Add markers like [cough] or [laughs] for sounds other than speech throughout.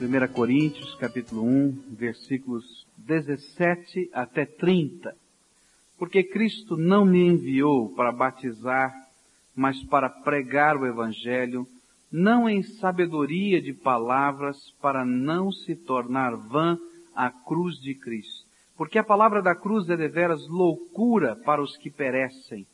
1 Coríntios, capítulo 1, versículos 17 até 30. Porque Cristo não me enviou para batizar, mas para pregar o Evangelho, não em sabedoria de palavras, para não se tornar vã a cruz de Cristo. Porque a palavra da cruz é deveras loucura para os que perecem,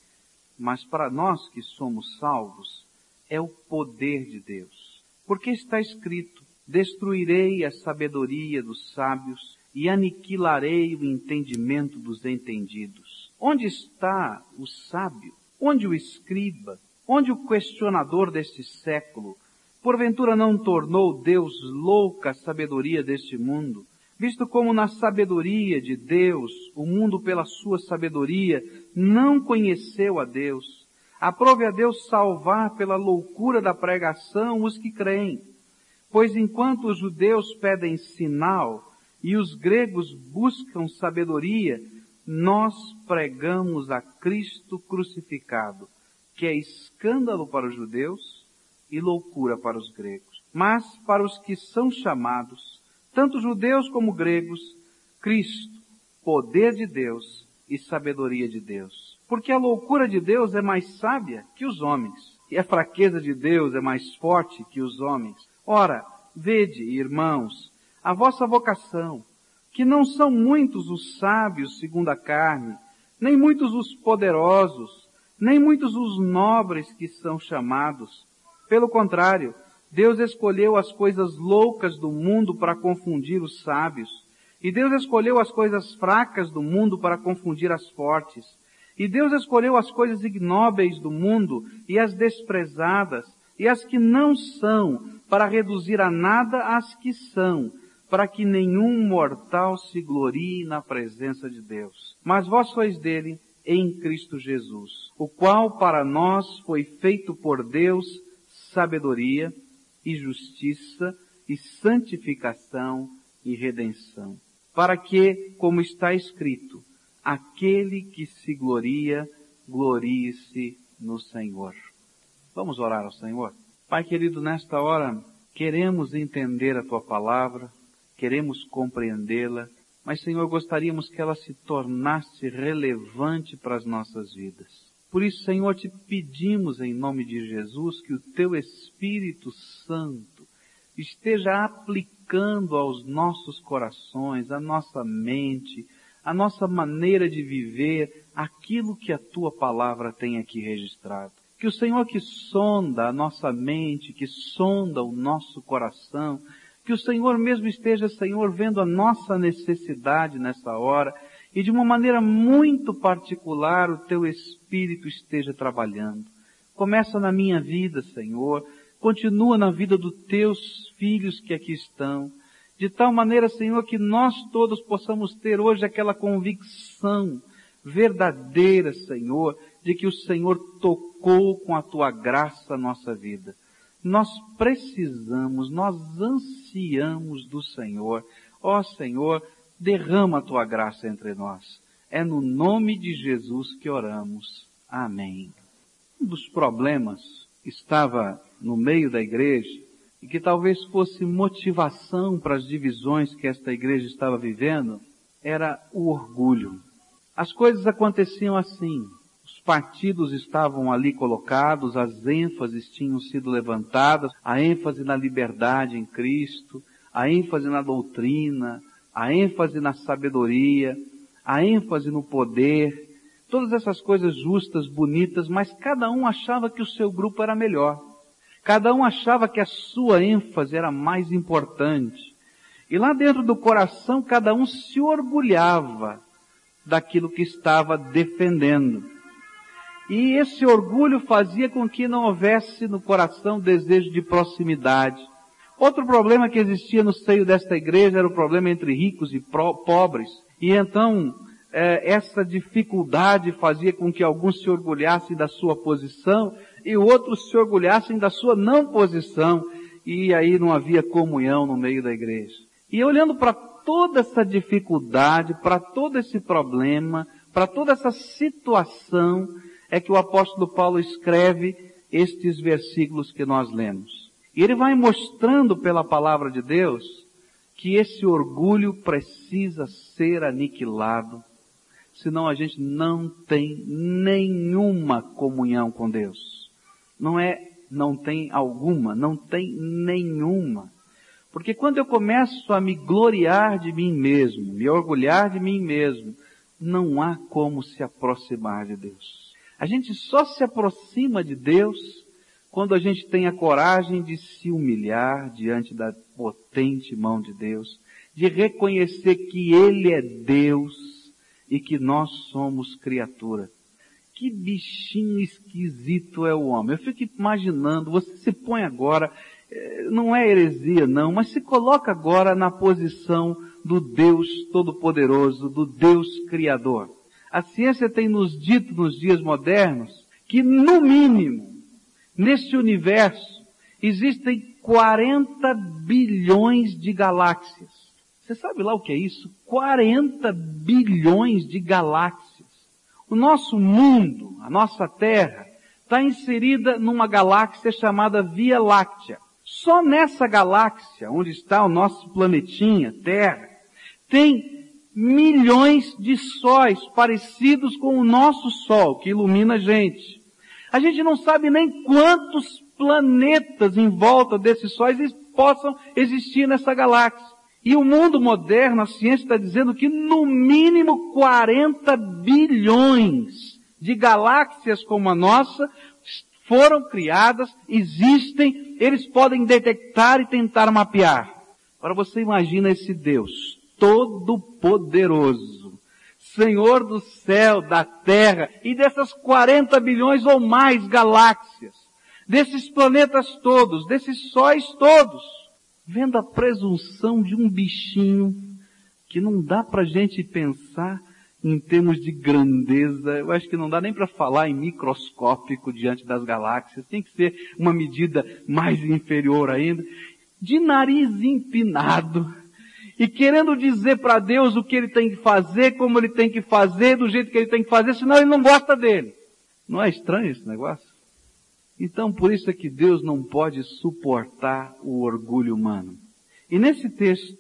mas para nós que somos salvos, é o poder de Deus. Porque está escrito, destruirei a sabedoria dos sábios e aniquilarei o entendimento dos entendidos. Onde está o sábio? Onde o escriba? Onde o questionador deste século? Porventura não tornou Deus louca a sabedoria deste mundo? Visto como na sabedoria de Deus, o mundo pela sua sabedoria não conheceu a Deus. Aprove a Deus salvar pela loucura da pregação os que creem. Pois enquanto os judeus pedem sinal e os gregos buscam sabedoria, nós pregamos a Cristo crucificado, que é escândalo para os judeus e loucura para os gregos. Mas para os que são chamados, tanto judeus como gregos, Cristo, poder de Deus e sabedoria de Deus. Porque a loucura de Deus é mais sábia que os homens, e a fraqueza de Deus é mais forte que os homens. Ora, vede, irmãos, a vossa vocação, que não são muitos os sábios segundo a carne, nem muitos os poderosos, nem muitos os nobres que são chamados. Pelo contrário, Deus escolheu as coisas loucas do mundo para confundir os sábios, e Deus escolheu as coisas fracas do mundo para confundir as fortes. E Deus escolheu as coisas ignóbeis do mundo e as desprezadas e as que não são para reduzir a nada as que são, para que nenhum mortal se glorie na presença de Deus. Mas vós sois dele em Cristo Jesus, o qual para nós foi feito por Deus sabedoria e justiça e santificação e redenção, para que, como está escrito, aquele que se gloria, glorie-se no Senhor. Vamos orar ao Senhor? Pai querido, nesta hora queremos entender a tua palavra, queremos compreendê-la, mas Senhor, gostaríamos que ela se tornasse relevante para as nossas vidas. Por isso, Senhor, te pedimos em nome de Jesus que o teu Espírito Santo esteja aplicando aos nossos corações, à nossa mente, à nossa maneira de viver aquilo que a tua palavra tem aqui registrado. Que o Senhor que sonda a nossa mente, que sonda o nosso coração, que o Senhor mesmo esteja, Senhor, vendo a nossa necessidade nessa hora e de uma maneira muito particular o teu Espírito esteja trabalhando. Começa na minha vida, Senhor, continua na vida dos teus filhos que aqui estão, de tal maneira, Senhor, que nós todos possamos ter hoje aquela convicção verdadeira, Senhor, de que o Senhor tocou com a tua graça a nossa vida. Nós precisamos, nós ansiamos do Senhor. Ó Senhor, derrama a tua graça entre nós. É no nome de Jesus que oramos. Amém. Um dos problemas estava no meio da igreja e que talvez fosse motivação para as divisões que esta igreja estava vivendo era o orgulho. As coisas aconteciam assim partidos estavam ali colocados, as ênfases tinham sido levantadas, a ênfase na liberdade em Cristo, a ênfase na doutrina, a ênfase na sabedoria, a ênfase no poder, todas essas coisas justas, bonitas, mas cada um achava que o seu grupo era melhor. Cada um achava que a sua ênfase era mais importante. E lá dentro do coração, cada um se orgulhava daquilo que estava defendendo. E esse orgulho fazia com que não houvesse no coração desejo de proximidade. Outro problema que existia no seio desta igreja era o problema entre ricos e pobres. E então, é, essa dificuldade fazia com que alguns se orgulhassem da sua posição e outros se orgulhassem da sua não posição. E aí não havia comunhão no meio da igreja. E olhando para toda essa dificuldade, para todo esse problema, para toda essa situação, é que o apóstolo Paulo escreve estes versículos que nós lemos. E ele vai mostrando pela palavra de Deus que esse orgulho precisa ser aniquilado, senão a gente não tem nenhuma comunhão com Deus. Não é não tem alguma, não tem nenhuma. Porque quando eu começo a me gloriar de mim mesmo, me orgulhar de mim mesmo, não há como se aproximar de Deus. A gente só se aproxima de Deus quando a gente tem a coragem de se humilhar diante da potente mão de Deus, de reconhecer que Ele é Deus e que nós somos criatura. Que bichinho esquisito é o homem. Eu fico imaginando, você se põe agora, eh, não é heresia não, mas se coloca agora na posição do Deus Todo-Poderoso, do Deus Criador. A ciência tem nos dito nos dias modernos que no mínimo Neste universo existem 40 bilhões de galáxias. Você sabe lá o que é isso? 40 bilhões de galáxias. O nosso mundo, a nossa Terra, está inserida numa galáxia chamada Via Láctea. Só nessa galáxia, onde está o nosso planetinha, Terra, tem milhões de sóis parecidos com o nosso Sol, que ilumina a gente. A gente não sabe nem quantos planetas em volta desses sóis possam existir nessa galáxia. E o mundo moderno, a ciência está dizendo que no mínimo 40 bilhões de galáxias como a nossa foram criadas, existem, eles podem detectar e tentar mapear. Agora você imagina esse Deus todo poderoso Senhor do céu, da terra e dessas 40 bilhões ou mais galáxias, desses planetas todos, desses sóis todos, vendo a presunção de um bichinho que não dá para gente pensar em termos de grandeza, eu acho que não dá nem para falar em microscópico diante das galáxias, tem que ser uma medida mais inferior ainda, de nariz empinado, e querendo dizer para Deus o que ele tem que fazer, como ele tem que fazer, do jeito que ele tem que fazer, senão ele não gosta dele. Não é estranho esse negócio? Então por isso é que Deus não pode suportar o orgulho humano. E nesse texto,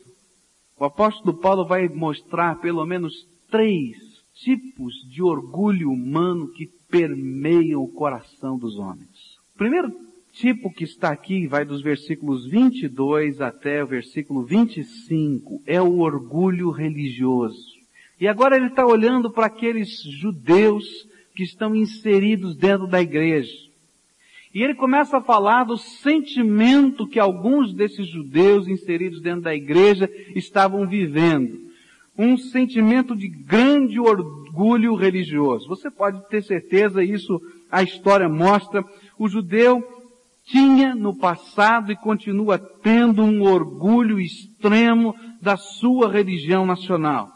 o apóstolo Paulo vai mostrar pelo menos três tipos de orgulho humano que permeiam o coração dos homens. O primeiro tipo que está aqui, vai dos versículos 22 até o versículo 25, é o orgulho religioso. E agora ele está olhando para aqueles judeus que estão inseridos dentro da igreja. E ele começa a falar do sentimento que alguns desses judeus inseridos dentro da igreja estavam vivendo. Um sentimento de grande orgulho religioso. Você pode ter certeza, isso a história mostra. O judeu tinha no passado e continua tendo um orgulho extremo da sua religião nacional.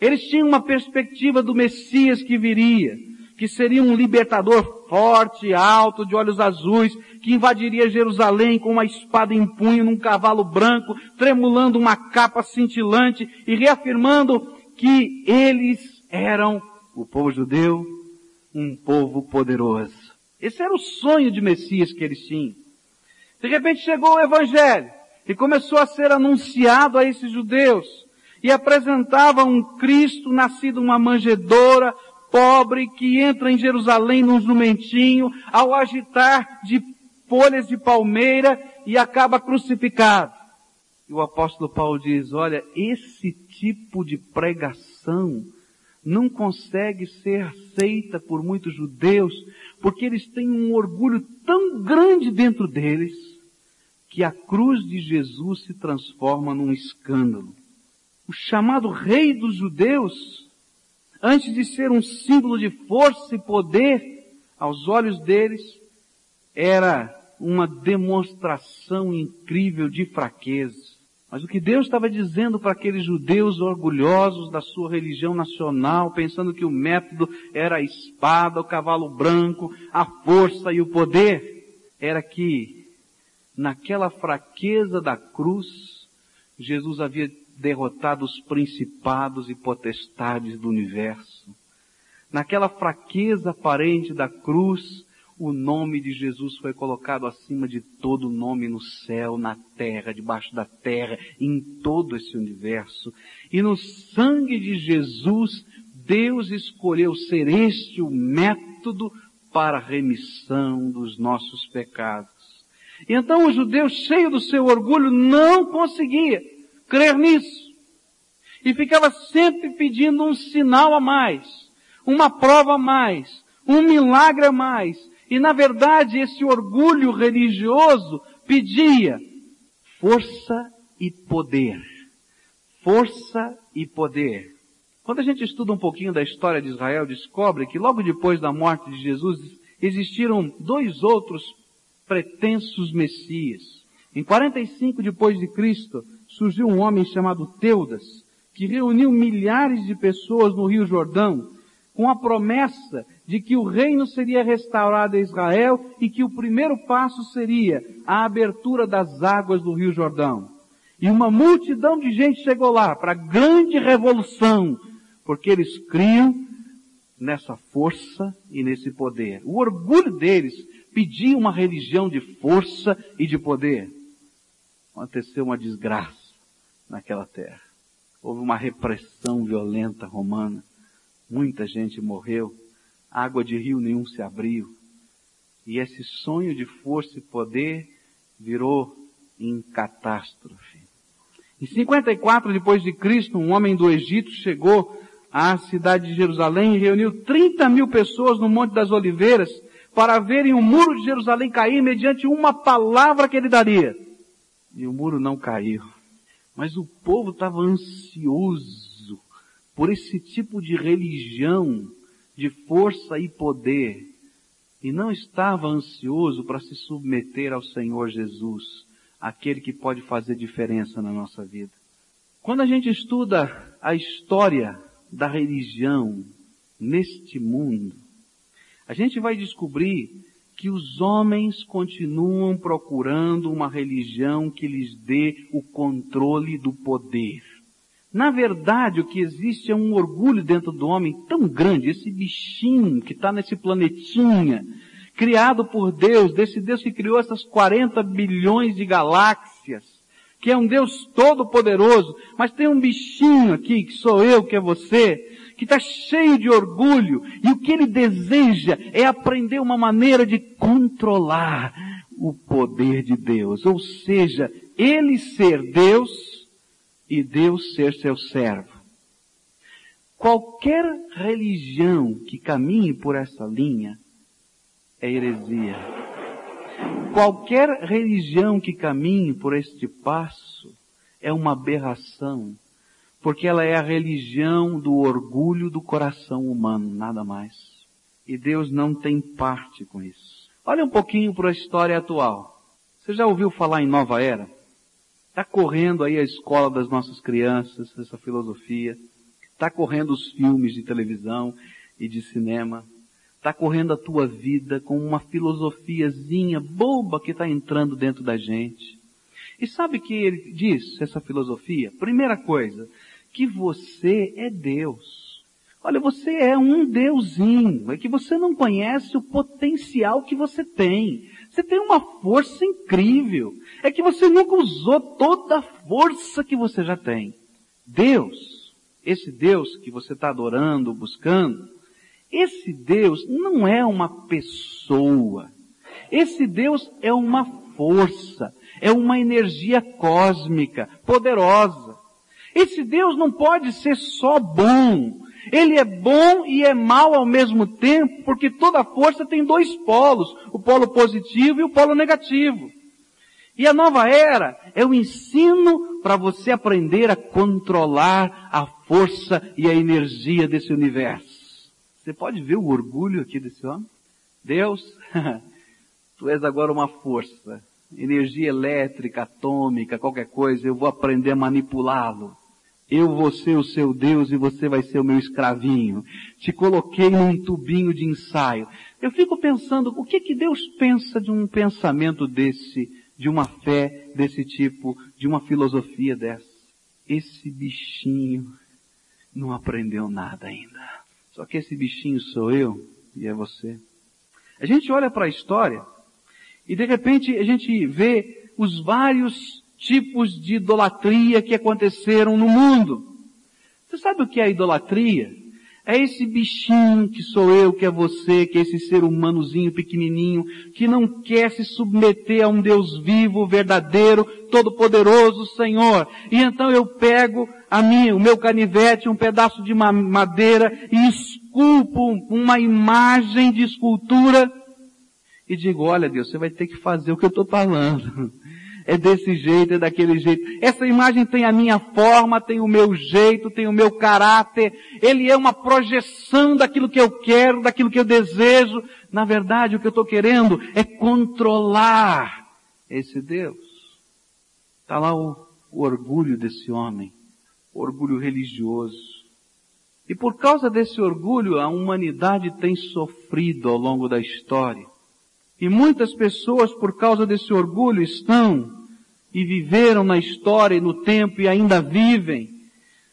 Eles tinham uma perspectiva do Messias que viria, que seria um libertador forte, alto, de olhos azuis, que invadiria Jerusalém com uma espada em punho num cavalo branco, tremulando uma capa cintilante e reafirmando que eles eram, o povo judeu, um povo poderoso. Esse era o sonho de Messias que eles tinham. De repente chegou o Evangelho e começou a ser anunciado a esses judeus e apresentava um Cristo nascido uma manjedoura, pobre, que entra em Jerusalém num jumentinho, ao agitar de folhas de palmeira e acaba crucificado. E o apóstolo Paulo diz, olha, esse tipo de pregação não consegue ser aceita por muitos judeus, porque eles têm um orgulho tão grande dentro deles, que a cruz de Jesus se transforma num escândalo. O chamado rei dos judeus, antes de ser um símbolo de força e poder, aos olhos deles, era uma demonstração incrível de fraqueza. Mas o que Deus estava dizendo para aqueles judeus orgulhosos da sua religião nacional, pensando que o método era a espada, o cavalo branco, a força e o poder, era que naquela fraqueza da cruz, Jesus havia derrotado os principados e potestades do universo. Naquela fraqueza aparente da cruz, o nome de Jesus foi colocado acima de todo nome no céu, na terra, debaixo da terra, em todo esse universo. E no sangue de Jesus, Deus escolheu ser este o método para a remissão dos nossos pecados. Então o judeu, cheio do seu orgulho, não conseguia crer nisso. E ficava sempre pedindo um sinal a mais, uma prova a mais, um milagre a mais. E na verdade esse orgulho religioso pedia força e poder. Força e poder. Quando a gente estuda um pouquinho da história de Israel, descobre que logo depois da morte de Jesus existiram dois outros pretensos messias. Em 45 depois de Cristo, surgiu um homem chamado Teudas, que reuniu milhares de pessoas no Rio Jordão, com a promessa de que o reino seria restaurado a Israel e que o primeiro passo seria a abertura das águas do Rio Jordão. E uma multidão de gente chegou lá para a grande revolução, porque eles criam nessa força e nesse poder. O orgulho deles pedia uma religião de força e de poder. Aconteceu uma desgraça naquela terra. Houve uma repressão violenta romana. Muita gente morreu. Água de rio nenhum se abriu. E esse sonho de força e poder virou em catástrofe. Em 54 depois de Cristo, um homem do Egito chegou à cidade de Jerusalém e reuniu 30 mil pessoas no Monte das Oliveiras para verem o muro de Jerusalém cair mediante uma palavra que ele daria. E o muro não caiu. Mas o povo estava ansioso por esse tipo de religião de força e poder. E não estava ansioso para se submeter ao Senhor Jesus, aquele que pode fazer diferença na nossa vida. Quando a gente estuda a história da religião neste mundo, a gente vai descobrir que os homens continuam procurando uma religião que lhes dê o controle do poder. Na verdade, o que existe é um orgulho dentro do homem tão grande, esse bichinho que está nesse planetinha, criado por Deus, desse Deus que criou essas 40 bilhões de galáxias, que é um Deus todo poderoso, mas tem um bichinho aqui, que sou eu, que é você, que está cheio de orgulho, e o que ele deseja é aprender uma maneira de controlar o poder de Deus. Ou seja, ele ser Deus e Deus ser seu servo. Qualquer religião que caminhe por essa linha é heresia. Qualquer religião que caminhe por este passo é uma aberração porque ela é a religião do orgulho do coração humano, nada mais. E Deus não tem parte com isso. Olha um pouquinho para a história atual. Você já ouviu falar em nova era? Está correndo aí a escola das nossas crianças, essa filosofia. Está correndo os filmes de televisão e de cinema. Está correndo a tua vida com uma filosofiazinha boba que está entrando dentro da gente. E sabe o que ele diz, essa filosofia? Primeira coisa, que você é Deus. Olha, você é um deusinho, é que você não conhece o potencial que você tem. Você tem uma força incrível. É que você nunca usou toda a força que você já tem. Deus, esse Deus que você está adorando, buscando, esse Deus não é uma pessoa. Esse Deus é uma força, é uma energia cósmica, poderosa. Esse Deus não pode ser só bom. Ele é bom e é mal ao mesmo tempo, porque toda força tem dois polos, o polo positivo e o polo negativo. E a nova era é o ensino para você aprender a controlar a força e a energia desse universo. Você pode ver o orgulho aqui desse homem? Deus, [laughs] tu és agora uma força, energia elétrica, atômica, qualquer coisa, eu vou aprender a manipulá-lo. Eu vou ser o seu Deus e você vai ser o meu escravinho. Te coloquei num tubinho de ensaio. Eu fico pensando, o que que Deus pensa de um pensamento desse, de uma fé desse tipo, de uma filosofia dessa? Esse bichinho não aprendeu nada ainda. Só que esse bichinho sou eu e é você. A gente olha para a história e de repente a gente vê os vários tipos de idolatria que aconteceram no mundo. Você sabe o que é idolatria? É esse bichinho que sou eu, que é você, que é esse ser humanozinho pequenininho, que não quer se submeter a um Deus vivo, verdadeiro, todo-poderoso, Senhor. E então eu pego a minha, o meu canivete, um pedaço de madeira e esculpo uma imagem de escultura e digo, olha Deus, você vai ter que fazer o que eu estou falando [laughs] é desse jeito, é daquele jeito. Essa imagem tem a minha forma, tem o meu jeito, tem o meu caráter. Ele é uma projeção daquilo que eu quero, daquilo que eu desejo. Na verdade, o que eu estou querendo é controlar esse Deus. Está lá o, o orgulho desse homem, o orgulho religioso. E por causa desse orgulho, a humanidade tem sofrido ao longo da história. E muitas pessoas, por causa desse orgulho, estão e viveram na história e no tempo e ainda vivem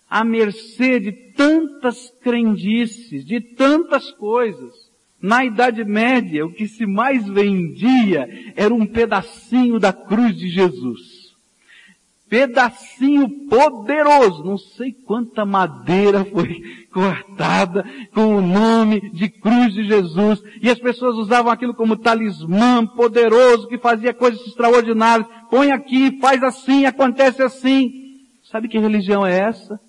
à mercê de tantas crendices, de tantas coisas. Na Idade Média, o que se mais vendia era um pedacinho da cruz de Jesus pedacinho poderoso, não sei quanta madeira foi [laughs] cortada com o nome de cruz de Jesus, e as pessoas usavam aquilo como talismã poderoso que fazia coisas extraordinárias. Põe aqui, faz assim, acontece assim. Sabe que religião é essa?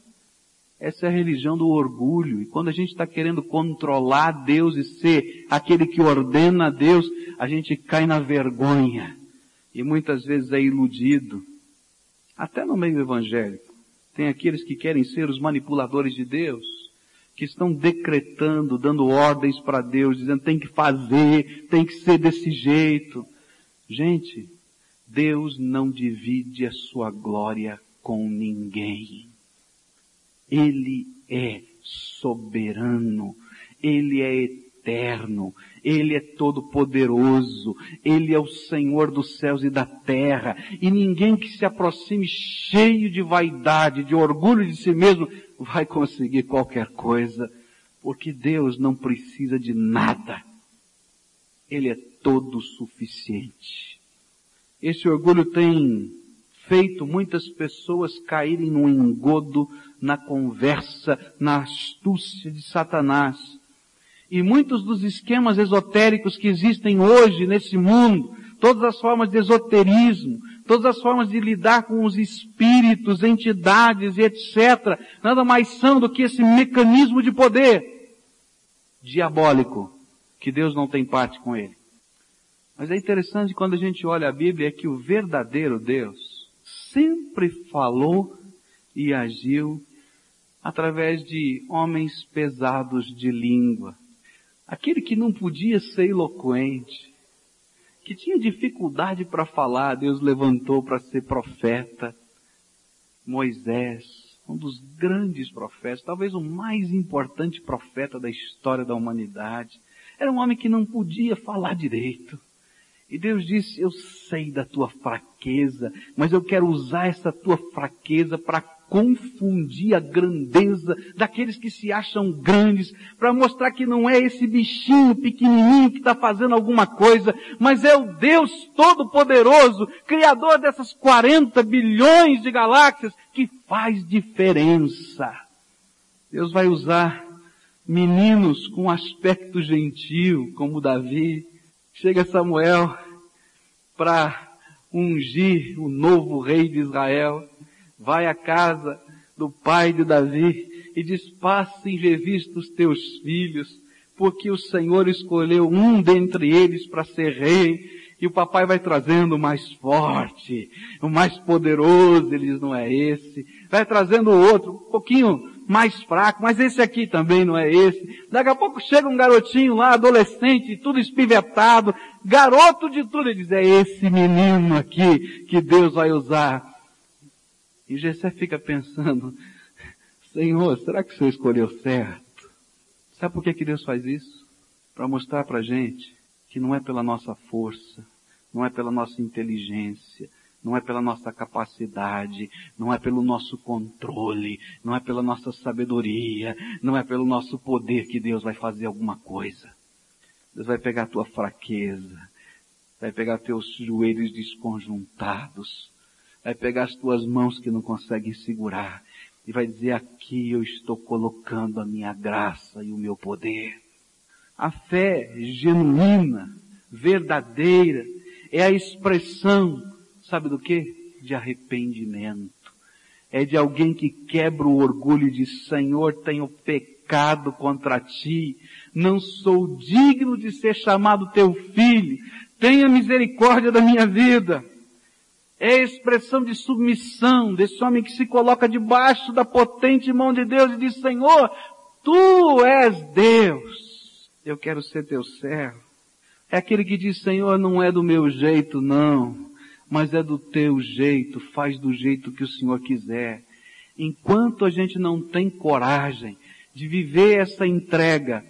Essa é a religião do orgulho. E quando a gente está querendo controlar Deus e ser aquele que ordena a Deus, a gente cai na vergonha. E muitas vezes é iludido até no meio evangélico, tem aqueles que querem ser os manipuladores de Deus, que estão decretando, dando ordens para Deus, dizendo tem que fazer, tem que ser desse jeito. Gente, Deus não divide a sua glória com ninguém. Ele é soberano, Ele é eterno, ele é todo poderoso, Ele é o Senhor dos céus e da terra, e ninguém que se aproxime cheio de vaidade, de orgulho de si mesmo, vai conseguir qualquer coisa, porque Deus não precisa de nada. Ele é todo suficiente. Esse orgulho tem feito muitas pessoas caírem no engodo, na conversa, na astúcia de Satanás e muitos dos esquemas esotéricos que existem hoje nesse mundo, todas as formas de esoterismo, todas as formas de lidar com os espíritos, entidades e etc., nada mais são do que esse mecanismo de poder diabólico, que Deus não tem parte com ele. Mas é interessante quando a gente olha a Bíblia é que o verdadeiro Deus sempre falou e agiu através de homens pesados de língua, Aquele que não podia ser eloquente, que tinha dificuldade para falar, Deus levantou para ser profeta. Moisés, um dos grandes profetas, talvez o mais importante profeta da história da humanidade. Era um homem que não podia falar direito. E Deus disse, eu sei da tua fraqueza, mas eu quero usar essa tua fraqueza para confundir a grandeza daqueles que se acham grandes, para mostrar que não é esse bichinho pequenininho que está fazendo alguma coisa, mas é o Deus Todo-Poderoso, Criador dessas 40 bilhões de galáxias, que faz diferença. Deus vai usar meninos com aspecto gentil, como Davi. Chega Samuel para ungir o novo rei de Israel vai à casa do pai de Davi e diz, passe em revista os teus filhos, porque o Senhor escolheu um dentre eles para ser rei, e o papai vai trazendo o mais forte, o mais poderoso, ele diz, não é esse, vai trazendo o outro, um pouquinho mais fraco, mas esse aqui também não é esse. Daqui a pouco chega um garotinho lá, adolescente, tudo espivetado, garoto de tudo, ele diz, é esse menino aqui que Deus vai usar e Jessé fica pensando, Senhor, será que o Senhor escolheu certo? Sabe por que, que Deus faz isso? Para mostrar para a gente que não é pela nossa força, não é pela nossa inteligência, não é pela nossa capacidade, não é pelo nosso controle, não é pela nossa sabedoria, não é pelo nosso poder que Deus vai fazer alguma coisa. Deus vai pegar a tua fraqueza, vai pegar teus joelhos desconjuntados, vai pegar as tuas mãos que não conseguem segurar e vai dizer aqui eu estou colocando a minha graça e o meu poder. A fé genuína, verdadeira, é a expressão, sabe do que? De arrependimento. É de alguém que quebra o orgulho e diz, Senhor, tenho pecado contra ti, não sou digno de ser chamado teu filho, tenha misericórdia da minha vida. É a expressão de submissão desse homem que se coloca debaixo da potente mão de Deus e diz, Senhor, Tu és Deus. Eu quero ser teu servo. É aquele que diz, Senhor, não é do meu jeito, não, mas é do teu jeito, faz do jeito que o Senhor quiser. Enquanto a gente não tem coragem de viver essa entrega,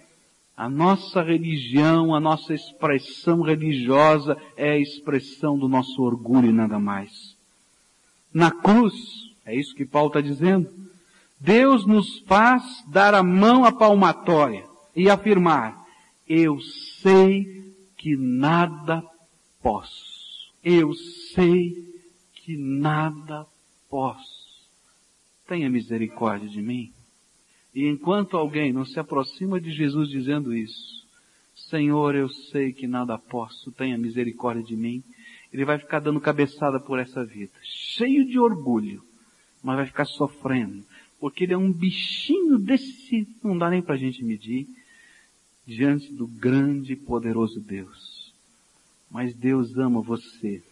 a nossa religião, a nossa expressão religiosa é a expressão do nosso orgulho e nada mais. Na cruz, é isso que Paulo está dizendo, Deus nos faz dar a mão à palmatória e afirmar, eu sei que nada posso. Eu sei que nada posso. Tenha misericórdia de mim. E enquanto alguém não se aproxima de Jesus dizendo isso, Senhor, eu sei que nada posso, tenha misericórdia de mim, ele vai ficar dando cabeçada por essa vida, cheio de orgulho, mas vai ficar sofrendo, porque ele é um bichinho desse, não dá nem pra gente medir, diante do grande e poderoso Deus. Mas Deus ama você.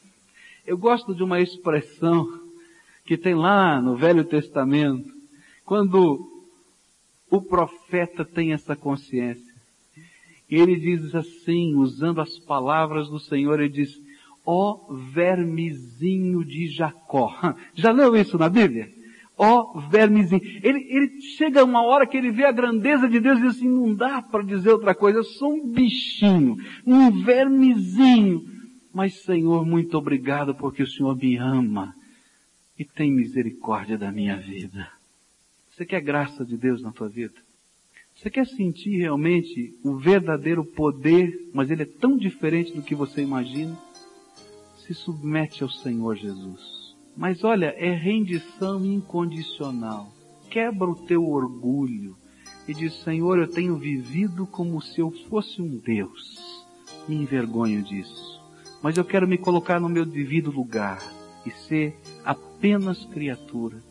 Eu gosto de uma expressão que tem lá no Velho Testamento, quando o profeta tem essa consciência. Ele diz assim, usando as palavras do Senhor, ele diz, ó oh, vermezinho de Jacó. [laughs] Já leu isso na Bíblia? Ó oh, vermezinho. Ele, ele chega uma hora que ele vê a grandeza de Deus e diz assim, não dá para dizer outra coisa, eu sou um bichinho, um vermezinho. Mas Senhor, muito obrigado porque o Senhor me ama e tem misericórdia da minha vida. Você quer graça de Deus na tua vida? Você quer sentir realmente o verdadeiro poder, mas ele é tão diferente do que você imagina? Se submete ao Senhor Jesus. Mas olha, é rendição incondicional. Quebra o teu orgulho e diz, Senhor, eu tenho vivido como se eu fosse um Deus. Me envergonho disso. Mas eu quero me colocar no meu devido lugar e ser apenas criatura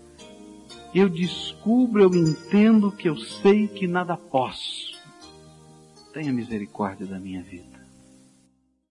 eu descubro, eu entendo que eu sei que nada posso. Tenha misericórdia da minha vida.